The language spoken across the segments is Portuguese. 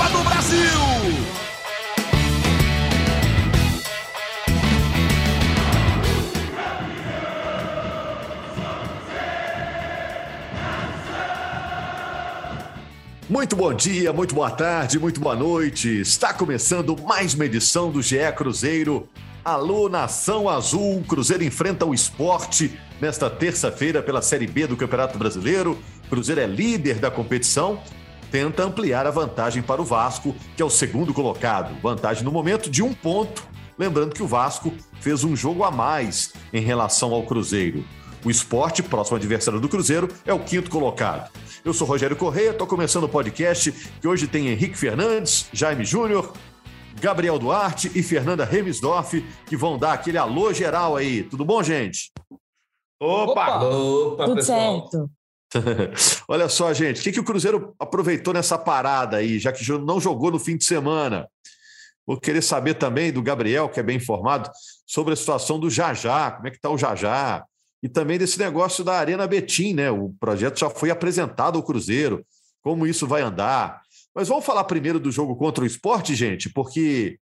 Copa do Brasil. Muito bom dia, muito boa tarde, muito boa noite. Está começando mais uma edição do GE Cruzeiro. Alô, Nação Azul. Cruzeiro enfrenta o esporte nesta terça-feira pela Série B do Campeonato Brasileiro. Cruzeiro é líder da competição. Tenta ampliar a vantagem para o Vasco, que é o segundo colocado. Vantagem no momento de um ponto. Lembrando que o Vasco fez um jogo a mais em relação ao Cruzeiro. O esporte, próximo adversário do Cruzeiro, é o quinto colocado. Eu sou Rogério Correia, estou começando o podcast que hoje tem Henrique Fernandes, Jaime Júnior, Gabriel Duarte e Fernanda Remisdorf, que vão dar aquele alô geral aí. Tudo bom, gente? Opa! Opa, Tudo pessoal. certo. Olha só, gente, o que, que o Cruzeiro aproveitou nessa parada aí, já que não jogou no fim de semana? Vou querer saber também do Gabriel, que é bem informado, sobre a situação do Jajá, como é que está o Jajá, e também desse negócio da Arena Betim, né? O projeto já foi apresentado ao Cruzeiro, como isso vai andar. Mas vamos falar primeiro do jogo contra o esporte, gente, porque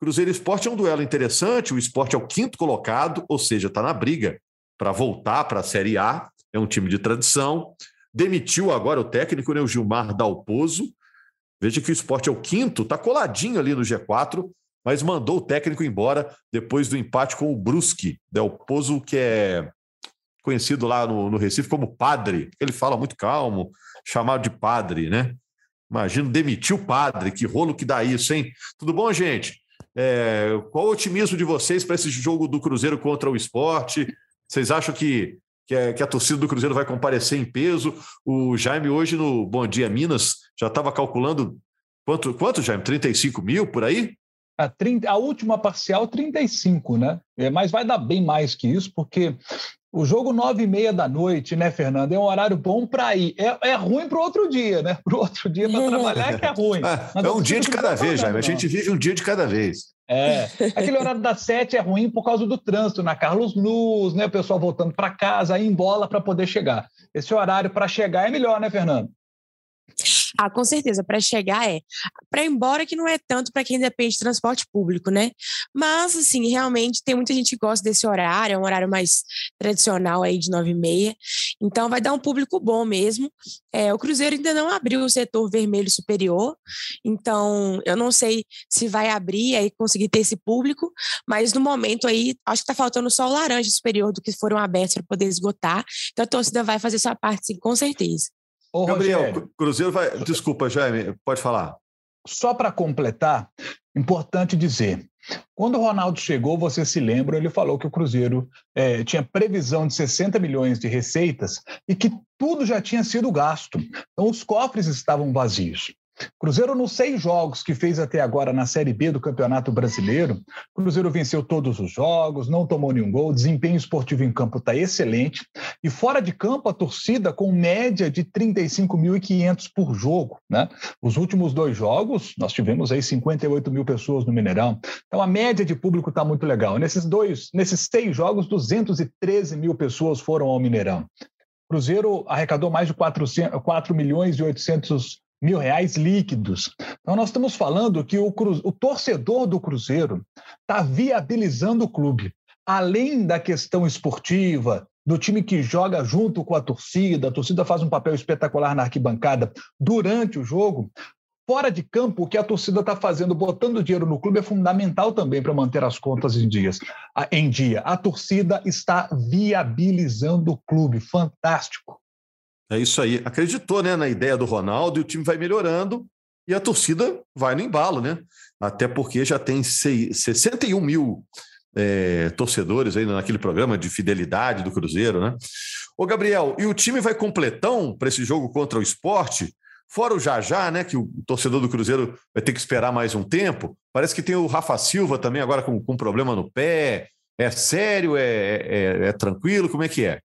Cruzeiro Esporte é um duelo interessante. O esporte é o quinto colocado, ou seja, está na briga para voltar para a Série A. É um time de tradição. Demitiu agora o técnico, né, o Gilmar Dalpozo. Veja que o esporte é o quinto, está coladinho ali no G4, mas mandou o técnico embora depois do empate com o Brusque. Dalpozo, que é conhecido lá no, no Recife como padre. Ele fala muito calmo, chamado de padre, né? Imagino demitir o padre, que rolo que dá isso, hein? Tudo bom, gente? É, qual o otimismo de vocês para esse jogo do Cruzeiro contra o esporte? Vocês acham que, que, a, que a torcida do Cruzeiro vai comparecer em peso? O Jaime, hoje no Bom Dia Minas, já estava calculando quanto, quanto, Jaime? 35 mil por aí? A, 30, a última parcial, 35, né? É, mas vai dar bem mais que isso, porque o jogo nove e meia da noite, né, Fernando? É um horário bom para ir. É, é ruim para o outro dia, né? Para o outro dia para trabalhar é que é ruim. é, é um dia de cada vez, Jaime. A gente vive um dia de cada vez. É. Aquele horário das sete é ruim por causa do trânsito na Carlos Luz, né? O pessoal voltando para casa, aí em bola para poder chegar. Esse horário para chegar é melhor, né, Fernando? Ah, com certeza, para chegar é. Para ir embora que não é tanto para quem depende de transporte público, né? Mas, assim, realmente tem muita gente que gosta desse horário, é um horário mais tradicional aí de nove e meia. Então, vai dar um público bom mesmo. É, o Cruzeiro ainda não abriu o setor vermelho superior, então eu não sei se vai abrir aí conseguir ter esse público, mas no momento aí, acho que está faltando só o laranja superior do que foram abertos para poder esgotar. Então, a torcida vai fazer sua parte, sim, com certeza. Ô, Gabriel, Rogério, Cruzeiro vai. Desculpa, Jaime, pode falar. Só para completar, importante dizer: quando o Ronaldo chegou, você se lembra, ele falou que o Cruzeiro é, tinha previsão de 60 milhões de receitas e que tudo já tinha sido gasto. Então, os cofres estavam vazios. Cruzeiro, nos seis jogos que fez até agora na Série B do Campeonato Brasileiro, Cruzeiro venceu todos os jogos, não tomou nenhum gol, desempenho esportivo em campo está excelente. E fora de campo, a torcida com média de 35.500 por jogo. Né? Os últimos dois jogos, nós tivemos aí 58 mil pessoas no Mineirão. Então, a média de público está muito legal. Nesses dois, nesses seis jogos, 213 mil pessoas foram ao Mineirão. Cruzeiro arrecadou mais de 400, 4 milhões e 800 mil reais líquidos. Então, nós estamos falando que o, cru... o torcedor do Cruzeiro está viabilizando o clube. Além da questão esportiva, do time que joga junto com a torcida, a torcida faz um papel espetacular na arquibancada durante o jogo. Fora de campo, o que a torcida está fazendo, botando dinheiro no clube, é fundamental também para manter as contas em, dias, em dia. A torcida está viabilizando o clube. Fantástico. É isso aí. Acreditou né, na ideia do Ronaldo e o time vai melhorando e a torcida vai no embalo, né? Até porque já tem 61 mil é, torcedores aí naquele programa de fidelidade do Cruzeiro, né? Ô, Gabriel, e o time vai completão para esse jogo contra o esporte? Fora o Jajá, né? Que o torcedor do Cruzeiro vai ter que esperar mais um tempo. Parece que tem o Rafa Silva também agora com, com problema no pé. É sério? É, é, é tranquilo? Como é que é?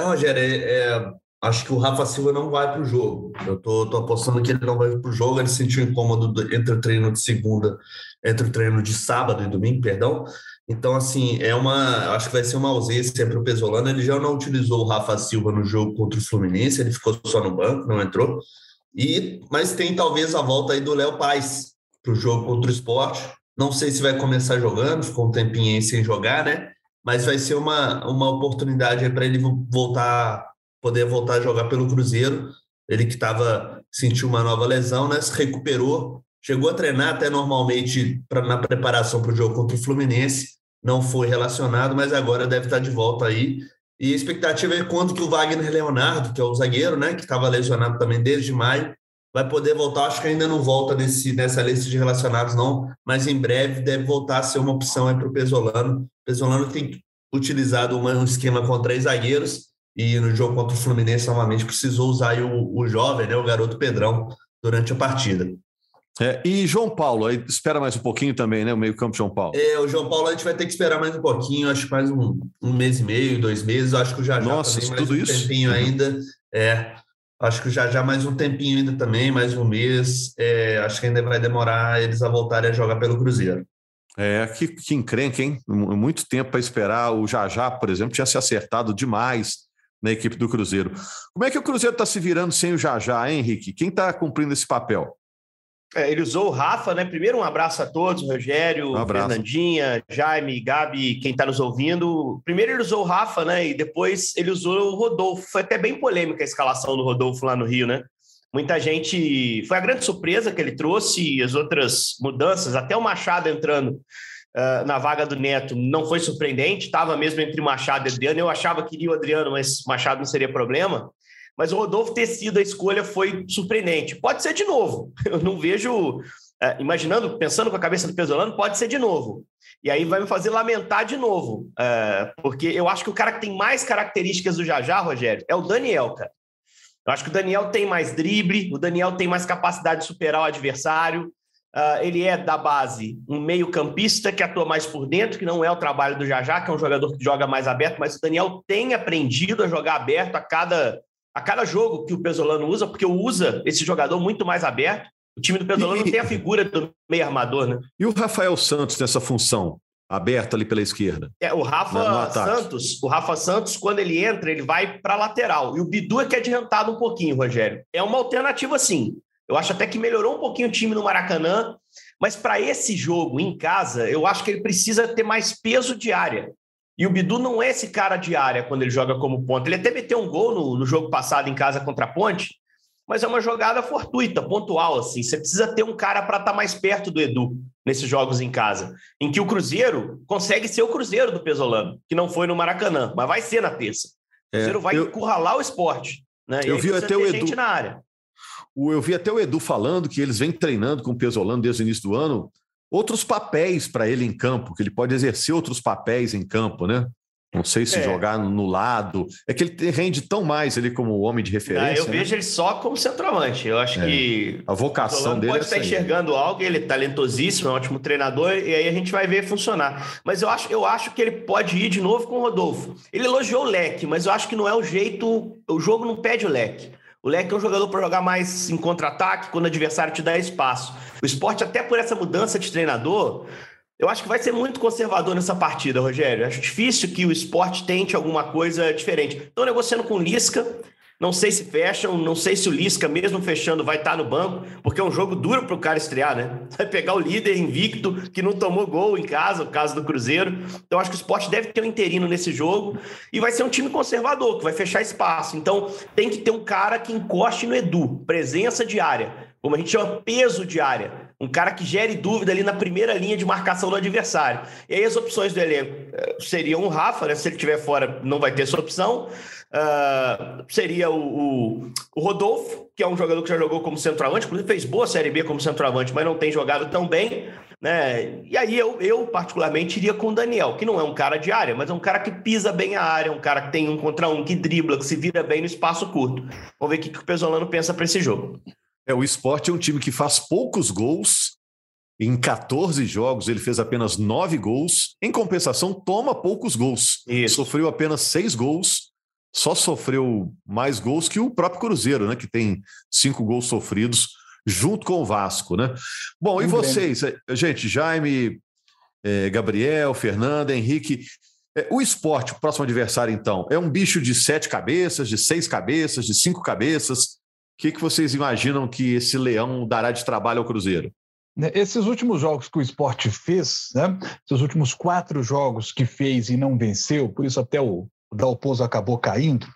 Rogério, é, é, acho que o Rafa Silva não vai para o jogo. Eu tô, tô apostando que ele não vai para o jogo. Ele sentiu incômodo entre o treino de segunda, entre o treino de sábado e domingo, perdão. Então, assim, é uma. Acho que vai ser uma ausência para o Pesolano. Ele já não utilizou o Rafa Silva no jogo contra o Fluminense, ele ficou só no banco, não entrou. E, mas tem talvez a volta aí do Léo Paz para o jogo contra o esporte. Não sei se vai começar jogando, ficou um tempinho aí sem jogar, né? Mas vai ser uma, uma oportunidade para ele voltar, poder voltar a jogar pelo Cruzeiro. Ele que estava sentiu uma nova lesão, né? Se recuperou, chegou a treinar até normalmente pra, na preparação para o jogo contra o Fluminense, não foi relacionado, mas agora deve estar de volta aí. E a expectativa é quando que o Wagner Leonardo, que é o zagueiro, né, que estava lesionado também desde maio, vai poder voltar. Acho que ainda não volta nesse, nessa lista de relacionados, não, mas em breve deve voltar a ser uma opção para o Pesolano. O Pesolano tem utilizado um esquema com três zagueiros e no jogo contra o Fluminense, novamente, precisou usar o, o jovem, né, o garoto Pedrão, durante a partida. É, e João Paulo, aí espera mais um pouquinho também, né? O meio-campo João Paulo. É, o João Paulo a gente vai ter que esperar mais um pouquinho, acho que mais um, um mês e meio, dois meses. Acho que o já já Nossa, também, tudo um isso? tempinho ainda. É, acho que já já mais um tempinho ainda também, mais um mês. É, acho que ainda vai demorar eles a voltarem a jogar pelo Cruzeiro. É, que, que encrenca, hein? Muito tempo para esperar. O Jajá, por exemplo, tinha se acertado demais na equipe do Cruzeiro. Como é que o Cruzeiro está se virando sem o Jajá, hein, Henrique? Quem está cumprindo esse papel? É, ele usou o Rafa, né? Primeiro, um abraço a todos, Rogério, um Fernandinha, Jaime, Gabi, quem está nos ouvindo. Primeiro ele usou o Rafa, né? E depois ele usou o Rodolfo. Foi até bem polêmica a escalação do Rodolfo lá no Rio, né? Muita gente. Foi a grande surpresa que ele trouxe, e as outras mudanças, até o Machado entrando uh, na vaga do Neto, não foi surpreendente, estava mesmo entre Machado e Adriano. Eu achava que iria o Adriano, mas Machado não seria problema. Mas o Rodolfo ter sido a escolha foi surpreendente. Pode ser de novo. Eu não vejo. Uh, imaginando, pensando com a cabeça do Pesolano, pode ser de novo. E aí vai me fazer lamentar de novo. Uh, porque eu acho que o cara que tem mais características do Jajá, Rogério, é o Daniel, cara. Eu acho que o Daniel tem mais drible, o Daniel tem mais capacidade de superar o adversário. Uh, ele é da base um meio-campista que atua mais por dentro, que não é o trabalho do Jajá, que é um jogador que joga mais aberto, mas o Daniel tem aprendido a jogar aberto a cada, a cada jogo que o Pesolano usa, porque usa esse jogador muito mais aberto. O time do Pesolano e... tem a figura do meio armador, né? E o Rafael Santos nessa função? aberto ali pela esquerda. É, o Rafa Santos, o Rafa Santos, quando ele entra, ele vai para lateral. E o Bidu é que é adiantado um pouquinho, Rogério. É uma alternativa, sim. Eu acho até que melhorou um pouquinho o time no Maracanã, mas para esse jogo em casa, eu acho que ele precisa ter mais peso de área. E o Bidu não é esse cara de área quando ele joga como ponta. Ele até meteu um gol no, no jogo passado em casa contra a Ponte, mas é uma jogada fortuita, pontual, assim. Você precisa ter um cara para estar tá mais perto do Edu nesses jogos em casa, em que o Cruzeiro consegue ser o Cruzeiro do Pesolano, que não foi no Maracanã, mas vai ser na terça. O Cruzeiro é, vai eu, encurralar o esporte. Né? Eu vi até o Edu. na área. Eu vi até o Edu falando que eles vêm treinando com o Pesolano desde o início do ano, outros papéis para ele em campo, que ele pode exercer outros papéis em campo, né? Não sei se é. jogar no lado. É que ele rende tão mais ele como homem de referência. Ah, eu né? vejo ele só como centroavante. Eu acho é. que. A vocação dele. Pode é estar enxergando algo, ele é talentosíssimo, é um ótimo treinador, e aí a gente vai ver funcionar. Mas eu acho, eu acho que ele pode ir de novo com o Rodolfo. Ele elogiou o leque, mas eu acho que não é o jeito. O jogo não pede o leque. O Leque é um jogador para jogar mais em contra-ataque, quando o adversário te dá espaço. O esporte, até por essa mudança de treinador, eu acho que vai ser muito conservador nessa partida, Rogério. Acho difícil que o esporte tente alguma coisa diferente. Estou negociando com o Lisca. Não sei se fecham, não sei se o Lisca, mesmo fechando, vai estar no banco, porque é um jogo duro para o cara estrear, né? Vai pegar o líder invicto, que não tomou gol em casa, o caso do Cruzeiro. Então, acho que o esporte deve ter um interino nesse jogo e vai ser um time conservador, que vai fechar espaço. Então, tem que ter um cara que encoste no Edu, presença diária como a gente chama, peso de área. Um cara que gere dúvida ali na primeira linha de marcação do adversário. E aí as opções do elenco eh, seriam o Rafa, né? Se ele estiver fora, não vai ter essa opção. Uh, seria o, o, o, Rodolfo, que é um jogador que já jogou como centroavante, inclusive fez boa Série B como centroavante, mas não tem jogado tão bem. Né? E aí eu, eu, particularmente, iria com o Daniel, que não é um cara de área, mas é um cara que pisa bem a área, um cara que tem um contra um, que dribla, que se vira bem no espaço curto. Vamos ver o que, que o Pesolano pensa para esse jogo. É, o esporte é um time que faz poucos gols. Em 14 jogos, ele fez apenas 9 gols. Em compensação, toma poucos gols. Isso. Sofreu apenas 6 gols. Só sofreu mais gols que o próprio Cruzeiro, né? Que tem cinco gols sofridos junto com o Vasco, né? Bom, e vocês, gente, Jaime, eh, Gabriel, Fernanda, Henrique. Eh, o esporte, o próximo adversário, então, é um bicho de sete cabeças, de seis cabeças, de cinco cabeças. O que, que vocês imaginam que esse leão dará de trabalho ao Cruzeiro? Né, esses últimos jogos que o esporte fez, né? Esses últimos quatro jogos que fez e não venceu, por isso até o Dalpozo acabou caindo.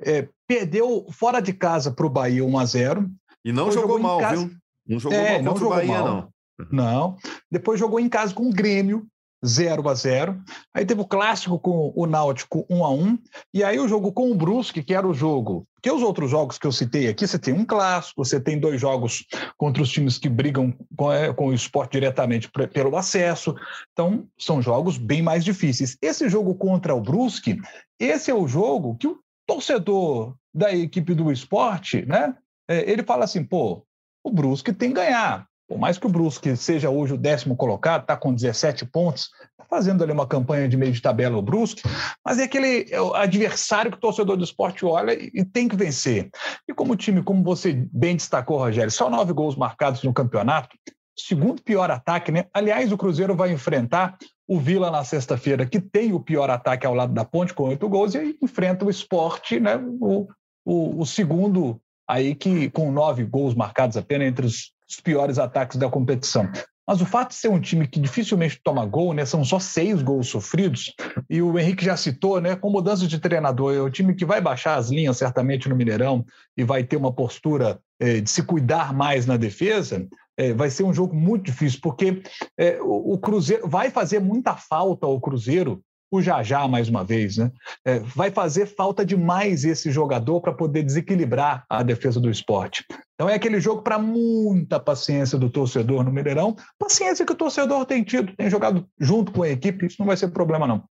É, perdeu fora de casa para o Bahia 1 a 0 e não jogou, jogou mal, viu? Não jogou é, mal não jogou Bahia, mal. não. Não. Depois jogou em casa com o Grêmio, 0 a 0 Aí teve o clássico com o Náutico 1 a 1 E aí o jogo com o Brusque, que era o jogo. Que os outros jogos que eu citei aqui, você tem um clássico, você tem dois jogos contra os times que brigam com, é, com o esporte diretamente pelo acesso. Então, são jogos bem mais difíceis. Esse jogo contra o Brusque, esse é o jogo que o torcedor da equipe do esporte, né? é, ele fala assim, pô, o Brusque tem que ganhar. Por mais que o Brusque seja hoje o décimo colocado, está com 17 pontos, está fazendo ali uma campanha de meio de tabela o Brusque, mas é aquele é adversário que o torcedor do esporte olha e tem que vencer. E como time, como você bem destacou, Rogério, só nove gols marcados no campeonato, segundo pior ataque, né? Aliás, o Cruzeiro vai enfrentar o Vila na sexta-feira, que tem o pior ataque ao lado da ponte, com oito gols, e aí enfrenta o esporte, né? O, o, o segundo aí que com nove gols marcados apenas entre os, os piores ataques da competição. Mas o fato de ser um time que dificilmente toma gol, né, são só seis gols sofridos, e o Henrique já citou, né, com mudança de treinador, é um time que vai baixar as linhas certamente no Mineirão e vai ter uma postura é, de se cuidar mais na defesa, é, vai ser um jogo muito difícil, porque é, o, o Cruzeiro vai fazer muita falta ao Cruzeiro o Jajá mais uma vez, né? É, vai fazer falta demais esse jogador para poder desequilibrar a defesa do esporte. Então é aquele jogo para muita paciência do torcedor no Mineirão, paciência que o torcedor tem tido, tem jogado junto com a equipe, isso não vai ser problema não.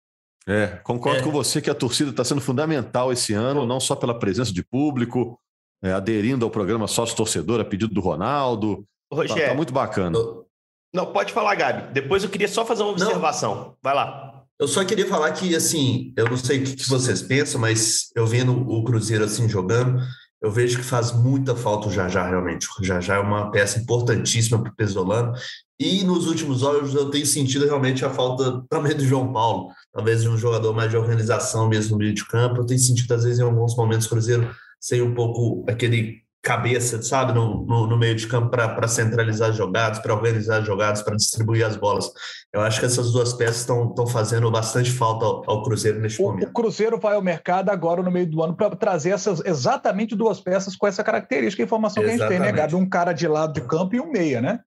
É, concordo é. com você que a torcida está sendo fundamental esse ano, não só pela presença de público, é, aderindo ao programa sócio-torcedor a pedido do Ronaldo. Rogério, tá, tá muito bacana. Não, pode falar, Gabi. Depois eu queria só fazer uma observação. Não. Vai lá. Eu só queria falar que, assim, eu não sei o que vocês pensam, mas eu vendo o Cruzeiro assim jogando, eu vejo que faz muita falta o Jajá, realmente. O Jajá é uma peça importantíssima para o Pesolano. E nos últimos jogos eu tenho sentido realmente a falta também do João Paulo, talvez de um jogador mais de organização mesmo no meio de campo. Eu tenho sentido, às vezes, em alguns momentos, o Cruzeiro sem um pouco aquele cabeça, sabe, no, no, no meio de campo para centralizar jogadas, para organizar jogadas, para distribuir as bolas. Eu acho que essas duas peças estão fazendo bastante falta ao, ao Cruzeiro neste o, momento. O Cruzeiro vai ao mercado agora no meio do ano para trazer essas exatamente duas peças com essa característica, a informação exatamente. que a gente tem, né, Gabi? Um cara de lado de campo e um meia, né?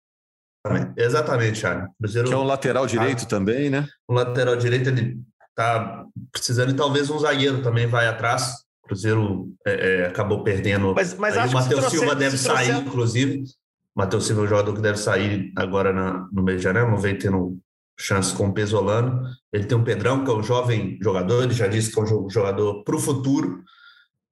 Exatamente, Thiago. Cruzeiro, que é um lateral direito ah, também, né? Um lateral direito, ele tá precisando e talvez um zagueiro também vai atrás Cruzeiro é, é, acabou perdendo. Mas, mas o Matheus Silva deve sair, trouxer... inclusive. O Matheus Silva é um jogador que deve sair agora na, no mês de janeiro, não vem tendo chance com o Pesolano. Ele tem um Pedrão, que é um jovem jogador, ele já disse que é um jogador para o futuro.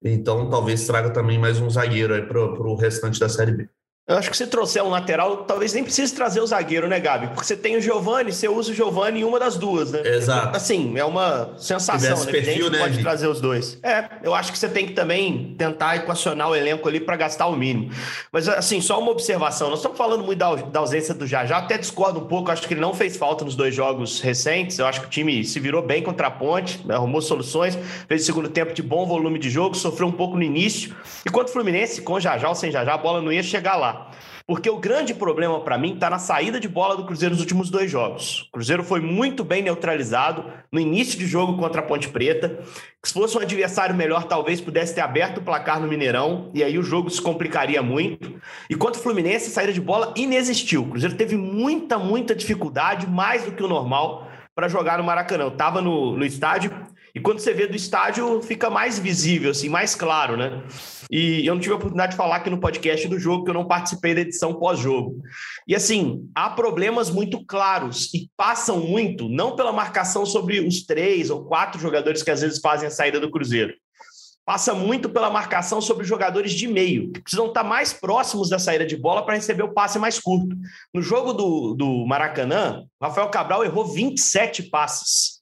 Então, talvez traga também mais um zagueiro para o restante da Série B. Eu acho que se trouxer um lateral, talvez nem precise trazer o zagueiro, né, Gabi? Porque você tem o Giovani, você usa o Giovani em uma das duas, né? Exato. Assim, é uma sensação, né? Perfil, né, pode trazer os dois. É, eu acho que você tem que também tentar equacionar o elenco ali para gastar o mínimo. Mas, assim, só uma observação. Nós estamos falando muito da, da ausência do Jajá, até discordo um pouco, acho que ele não fez falta nos dois jogos recentes. Eu acho que o time se virou bem contra a ponte, né? arrumou soluções, fez o segundo tempo de bom volume de jogo, sofreu um pouco no início. E quanto o Fluminense, com Jajá ou sem Jajá, a bola não ia chegar lá. Porque o grande problema para mim está na saída de bola do Cruzeiro nos últimos dois jogos. O Cruzeiro foi muito bem neutralizado no início de jogo contra a Ponte Preta. Se fosse um adversário melhor, talvez pudesse ter aberto o placar no Mineirão e aí o jogo se complicaria muito. E quanto Fluminense, a saída de bola inexistiu. O Cruzeiro teve muita, muita dificuldade, mais do que o normal, para jogar no Maracanã. Eu estava no, no estádio E quando você vê do estádio, fica mais visível, assim, mais claro, né? E eu não tive a oportunidade de falar aqui no podcast do jogo, que eu não participei da edição pós-jogo. E assim, há problemas muito claros e passam muito, não pela marcação sobre os três ou quatro jogadores que às vezes fazem a saída do Cruzeiro. Passa muito pela marcação sobre os jogadores de meio, que precisam estar mais próximos da saída de bola para receber o passe mais curto. No jogo do, do Maracanã, Rafael Cabral errou 27 passes.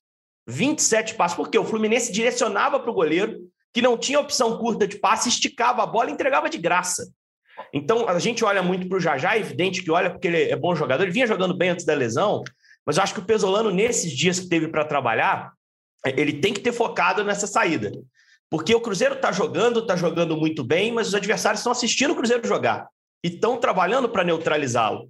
27 passes, porque o Fluminense direcionava para o goleiro, que não tinha opção curta de passe, esticava a bola e entregava de graça. Então, a gente olha muito para o Jajá, é evidente que olha porque ele é bom jogador, ele vinha jogando bem antes da lesão, mas eu acho que o Pesolano, nesses dias que teve para trabalhar, ele tem que ter focado nessa saída. Porque o Cruzeiro está jogando, está jogando muito bem, mas os adversários estão assistindo o Cruzeiro jogar e estão trabalhando para neutralizá-lo.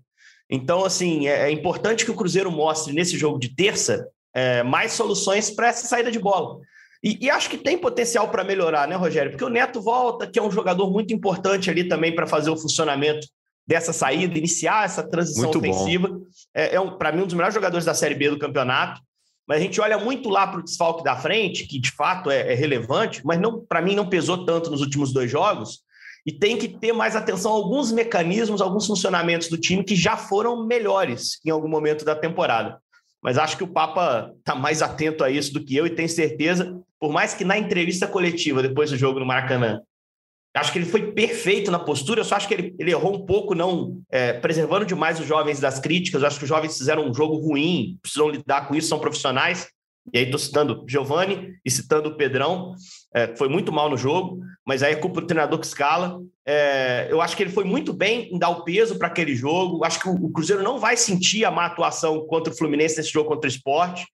Então, assim, é, é importante que o Cruzeiro mostre nesse jogo de terça é, mais soluções para essa saída de bola. E, e acho que tem potencial para melhorar, né, Rogério? Porque o Neto volta, que é um jogador muito importante ali também para fazer o funcionamento dessa saída, iniciar essa transição muito ofensiva. É, é um, para mim, um dos melhores jogadores da Série B do campeonato. Mas a gente olha muito lá para o desfalque da frente, que de fato é, é relevante, mas não para mim não pesou tanto nos últimos dois jogos. E tem que ter mais atenção a alguns mecanismos, alguns funcionamentos do time que já foram melhores em algum momento da temporada mas acho que o Papa está mais atento a isso do que eu e tenho certeza, por mais que na entrevista coletiva, depois do jogo no Maracanã, acho que ele foi perfeito na postura, eu só acho que ele, ele errou um pouco, não é, preservando demais os jovens das críticas, eu acho que os jovens fizeram um jogo ruim, precisam lidar com isso, são profissionais, e aí estou citando Giovani e citando o Pedrão, é, foi muito mal no jogo, mas aí é culpa do treinador que escala. É, eu acho que ele foi muito bem em dar o peso para aquele jogo. Acho que o, o, Cruzeiro não vai sentir a má atuação contra o Fluminense nesse jogo contra o esporte.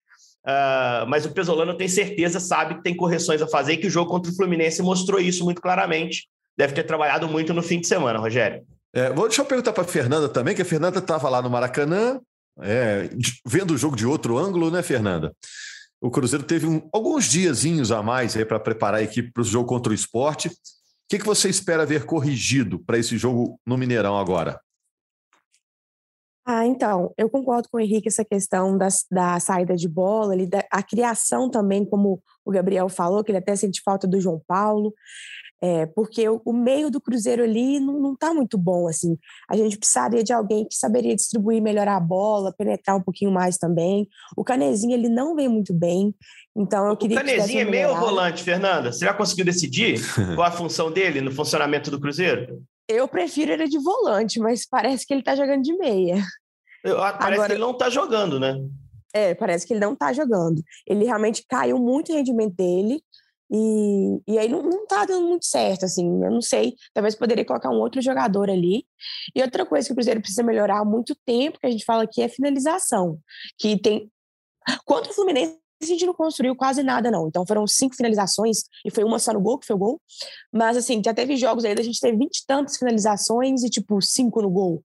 Uh, mas o Pesolano, tenho certeza, sabe que tem correções a fazer e que o jogo contra o Fluminense mostrou isso muito claramente. Deve ter trabalhado muito no fim de semana, Rogério. É, vou, deixa eu perguntar para a Fernanda também, que a Fernanda estava lá no Maracanã, é, vendo o jogo de outro ângulo, né, Fernanda? O Cruzeiro teve um, alguns diazinhos a mais para preparar a equipe para o jogo contra o esporte. O que, que você espera ver corrigido para esse jogo no Mineirão agora? Ah, então, eu concordo com o Henrique essa questão da, da saída de bola, ali, da, a criação também, como o Gabriel falou, que ele até sente falta do João Paulo. É, porque o, o, meio do Cruzeiro ali não está muito bom, assim. A gente precisaria de alguém que saberia distribuir, melhorar a bola, penetrar um pouquinho mais também. O Canezinho, ele não vem muito bem, então eu queria... O Canezinho é meio volante, Fernanda? Você já conseguiu decidir qual a função dele no funcionamento do Cruzeiro? Eu prefiro ele de volante, mas parece que ele está jogando de meia. Eu, ah, parece Agora, que ele não está jogando, né? É, parece que ele não está jogando. Ele realmente caiu muito o rendimento dele. E, e aí não, não tá dando muito certo, assim, eu não sei, talvez poderia colocar um outro jogador ali. E outra coisa que o Cruzeiro precisa melhorar há muito tempo, que a gente fala aqui, é finalização, que tem... Contra o Fluminense, a gente não construiu quase nada, não. Então foram cinco finalizações e foi uma só no gol, que foi o gol. Mas, assim, já teve jogos aí, a gente teve vinte e tantas finalizações e, tipo, cinco no gol,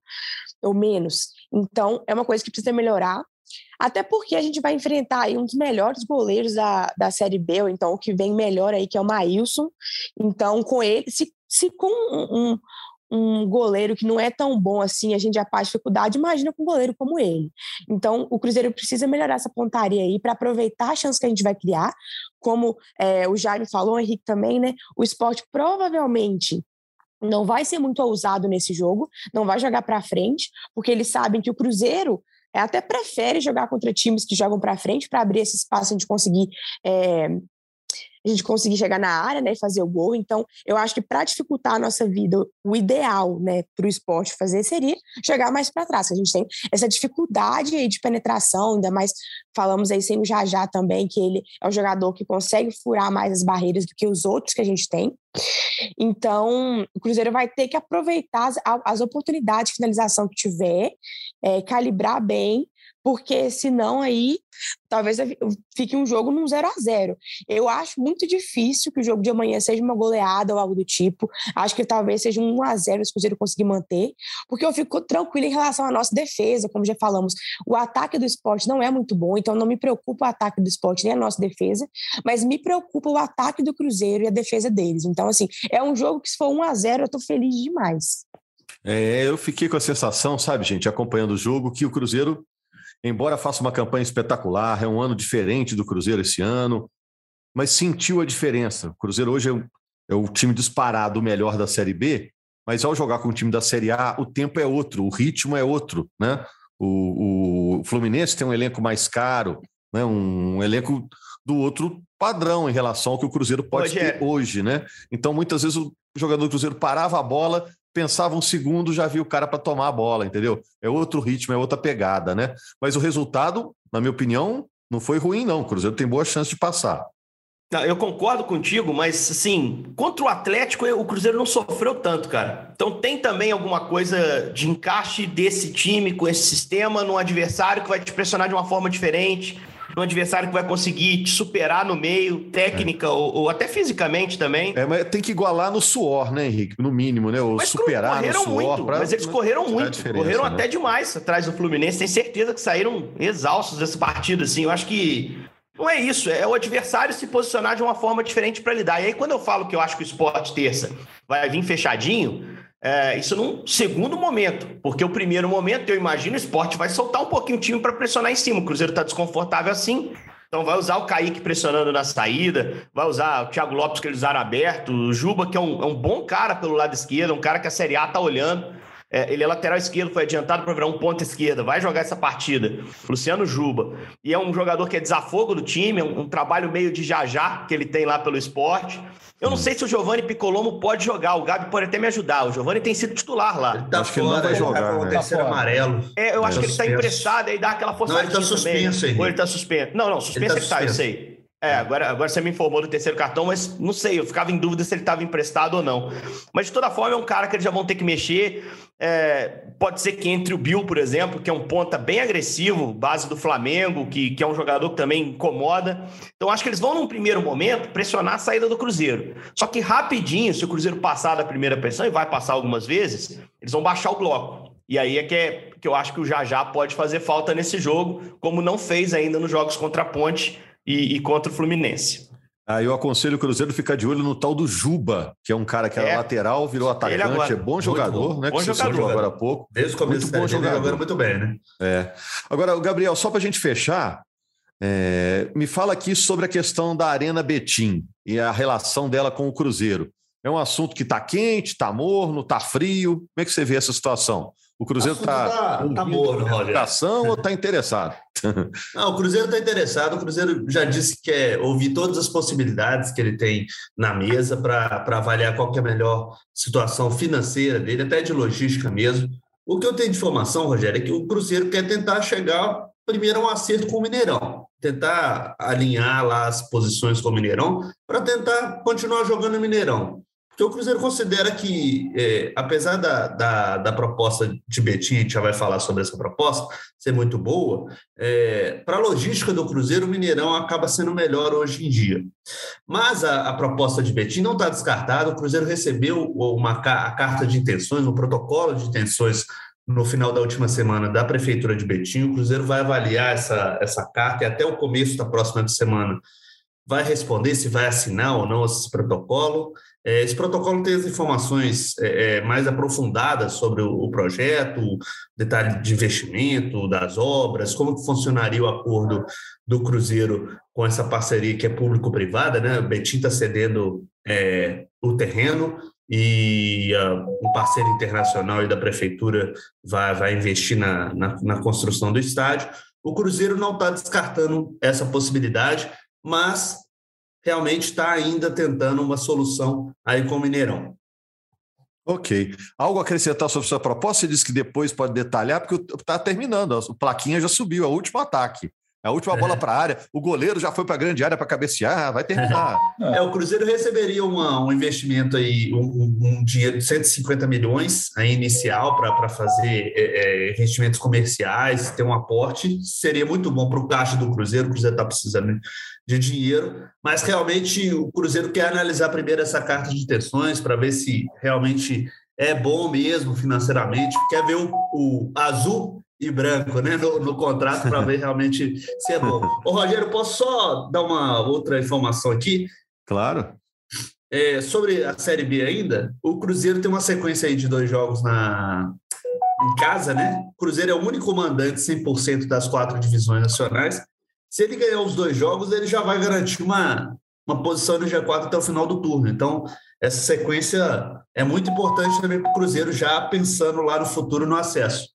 ou menos. Então, é uma coisa que precisa melhorar. Até porque a gente vai enfrentar aí um dos melhores goleiros da, da Série B, ou então o que vem melhor aí, que é o Maílson. Então, com ele, se, se com um, um goleiro que não é tão bom assim, a gente já passa dificuldade, imagina com um goleiro como ele. Então, o Cruzeiro precisa melhorar essa pontaria aí para aproveitar a chance que a gente vai criar. Como é, o Jaime falou, o Henrique também, né? O esporte provavelmente não vai ser muito ousado nesse jogo, não vai jogar para frente, porque eles sabem que o Cruzeiro até prefere jogar contra times que jogam para frente para abrir esse espaço gente conseguir é, a gente conseguir chegar na área, né, e fazer o gol. Então, eu acho que para dificultar a nossa vida, o ideal, né, para o esporte fazer seria chegar mais para trás. A gente tem essa dificuldade aí de penetração, ainda mais falamos aí sem o Jajá também, que ele é um jogador que consegue furar mais as barreiras do que os outros que a gente tem. Então, o Cruzeiro vai ter que aproveitar as, as oportunidades de finalização que tiver, é, calibrar bem porque senão aí talvez fique um jogo num 0 a 0 Eu acho muito difícil que o jogo de amanhã seja uma goleada ou algo do tipo. Acho que talvez seja um 1 a 0 se o Cruzeiro conseguir manter, porque eu fico tranquilo em relação à nossa defesa, como já falamos. O ataque do esporte não é muito bom, então não me preocupa o ataque do esporte nem a nossa defesa, mas me preocupa o ataque do Cruzeiro e a defesa deles. Então, assim, é um jogo que se for 1 a 0 eu tô feliz demais. É, eu fiquei com a sensação, sabe, gente, acompanhando o jogo, que o Cruzeiro embora faça uma campanha espetacular, é um ano diferente do Cruzeiro esse ano. mas sentiu a diferença. O Cruzeiro hoje é o, é o time disparado o melhor da Série B, mas ao jogar com o time da Série A, o tempo é outro, o ritmo é outro, né? O, o Fluminense tem um elenco mais caro, né? um elenco do outro padrão em relação ao que o Cruzeiro pode ter hoje, né? Então, muitas vezes o jogador do Cruzeiro parava a bola, pensava um segundo, já via o cara para tomar a bola, entendeu? É outro ritmo, é outra pegada, né? Mas o resultado, na minha opinião, não foi ruim, não. O Cruzeiro tem boa chance de passar. Eu concordo contigo, mas assim, contra o Atlético, o Cruzeiro não sofreu tanto, cara. Então tem também alguma coisa de encaixe desse time com esse sistema num adversário que vai te pressionar de uma forma diferente um adversário que vai conseguir te superar no meio, técnica é. ou, ou, até fisicamente também. É, mas tem que igualar no suor, né, Henrique? No mínimo, né? Ou mas superar no suor. Muito, pra... Mas eles correram muito, correram né? até demais atrás do Fluminense. Tem certeza que saíram exaustos dessa partida, assim. Eu acho que não é isso, é o adversário se posicionar de uma forma diferente para lidar. E aí, quando eu falo que eu acho que o esporte terça vai vir fechadinho, é, isso num segundo momento, porque o primeiro momento, eu imagino, o esporte vai soltar um pouquinho o time para pressionar em cima. O Cruzeiro está desconfortável assim, então vai usar o Kaique pressionando na saída, vai usar o Thiago Lopes que eles usaram aberto, o Juba, que é um, é um bom cara pelo lado esquerdo, um cara que a Série A tá olhando. É, ele é lateral esquerdo, foi adiantado para virar um ponto esquerda, vai jogar essa partida. Luciano Juba. E é um jogador que é desafogo do time, é um, um trabalho meio de jajá que ele tem lá pelo esporte. Eu não sei se o Giovanni Piccolomo pode jogar, o Gabi pode até me ajudar. O Giovanni tem sido titular lá. Ele tá acho fora, que ele não vai jogar, né? terceiro tá amarelo. É, eu acho tá que ele está emprestado, aí dá aquela forçadinha Não, ele tá suspenso aí. Ou ele tá suspenso. Não, não, suspenso tá é que tá, eu sei. É, agora, agora você me informou do terceiro cartão, mas não sei, eu ficava em dúvida se ele estava emprestado ou não. Mas de toda forma, é um cara que eles já vão ter que mexer. É, pode ser que entre o Bill, por exemplo, que é um ponta bem agressivo, base do Flamengo, que, que é um jogador que também incomoda. Então, acho que eles vão, num primeiro momento, pressionar a saída do Cruzeiro. Só que rapidinho, se o Cruzeiro passar da primeira pressão, e vai passar algumas vezes, eles vão baixar o bloco. E aí é que, é que eu acho que o Jajá pode fazer falta nesse jogo, como não fez ainda nos jogos contra a Ponte e, e contra o Fluminense. Aí eu aconselho o Cruzeiro ficar de olho no tal do Juba, que é um cara que era é. lateral, virou atacante, é bom jogador, bom. né? Bom que jogador, você agora há pouco. Desde o começo muito bom jogador. jogando muito bem, né? É. Agora, Gabriel, só para a gente fechar, é, me fala aqui sobre a questão da Arena Betim e a relação dela com o Cruzeiro. É um assunto que está quente, está morno, está frio. Como é que você vê essa situação? O Cruzeiro está tá, tá morno, Roger. ou está interessado? Não, o Cruzeiro está interessado. O Cruzeiro já disse que quer ouvir todas as possibilidades que ele tem na mesa para avaliar qual é a melhor situação financeira dele, até de logística mesmo. O que eu tenho de informação, Rogério, é que o Cruzeiro quer tentar chegar primeiro a um acerto com o Mineirão, tentar alinhar lá as posições com o Mineirão para tentar continuar jogando no Mineirão. Porque o Cruzeiro considera que, é, apesar da, da, da, proposta de Betim, a gente já vai falar sobre essa proposta, ser muito boa, é, para a logística do Cruzeiro, o Mineirão acaba sendo melhor hoje em dia. Mas a, a proposta de Betim não está descartada, o Cruzeiro recebeu uma a carta de intenções, um protocolo de intenções no final da última semana da Prefeitura de Betim. O Cruzeiro vai avaliar essa, essa carta e até o começo da próxima semana vai responder se vai assinar ou não esse protocolo. É, esse protocolo tem as informações é, é, mais aprofundadas sobre o, projeto, detalhe de investimento, das obras, como funcionaria o acordo do Cruzeiro com essa parceria que é público-privada, né? O Betim está cedendo é, o terreno e uh, um parceiro internacional e da prefeitura vai, vai investir na, na, na construção do estádio. O Cruzeiro não está descartando essa possibilidade, mas realmente está ainda tentando uma solução aí com o Mineirão. Ok. Algo a acrescentar sobre sua proposta? Você disse que depois pode detalhar, porque está terminando. A plaquinha já subiu, é o último ataque. É a última bola para a área. O goleiro já foi para a grande área para cabecear, vai terminar. É, o Cruzeiro receberia uma, um investimento aí, um, um, dinheiro de 150 milhões aí inicial para fazer é, é, investimentos comerciais, ter um aporte. Seria muito bom para o caixa do Cruzeiro. O Cruzeiro está precisando de dinheiro, mas realmente o Cruzeiro quer analisar primeiro essa carta de intenções para ver se realmente é bom mesmo financeiramente, quer ver o, o azul e branco né, no, no contrato para ver realmente se é bom. Ô, Rogério, posso só dar uma outra informação aqui? Claro. É, sobre a Série B ainda, o Cruzeiro tem uma sequência aí de dois jogos na, em casa, né? O Cruzeiro é o único mandante 100% das quatro divisões nacionais se ele ganhar os dois jogos, ele já vai garantir uma, uma posição no G4 até o final do turno. Então, essa sequência é muito importante também para o Cruzeiro, já pensando lá no futuro no acesso.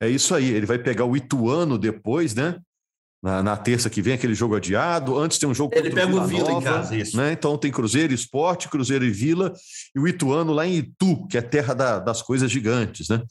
É isso aí, ele vai pegar o Ituano depois, né? Na, na, terça que vem, aquele jogo adiado. Antes tem um jogo Ele pega o Vila Nova, em casa, isso. Né? Então tem Cruzeiro Esporte, Cruzeiro e Vila, e o Ituano lá em Itu, que é terra da, das coisas gigantes. Né?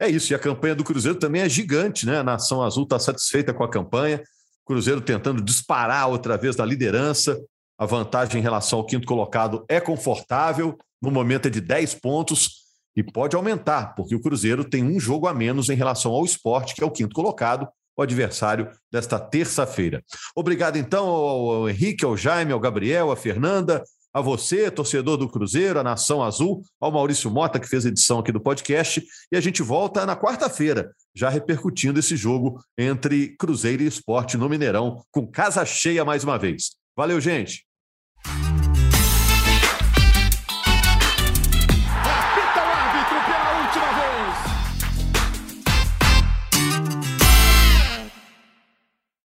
É isso, e a campanha do Cruzeiro também é gigante, né? A Nação Azul está satisfeita com a campanha. Cruzeiro tentando disparar outra vez na liderança. A vantagem em relação ao quinto colocado é confortável, no momento é de 10 pontos e pode aumentar, porque o Cruzeiro tem um jogo a menos em relação ao esporte, que é o quinto colocado, o adversário desta terça-feira. Obrigado, então, ao Henrique, ao Jaime, ao Gabriel, à Fernanda, a você, torcedor do Cruzeiro, a Nação Azul, ao Maurício Mota, que fez a edição aqui do podcast. E a gente volta na quarta-feira, já repercutindo esse jogo entre Cruzeiro e Esporte no Mineirão, com casa cheia mais uma vez. Valeu, gente!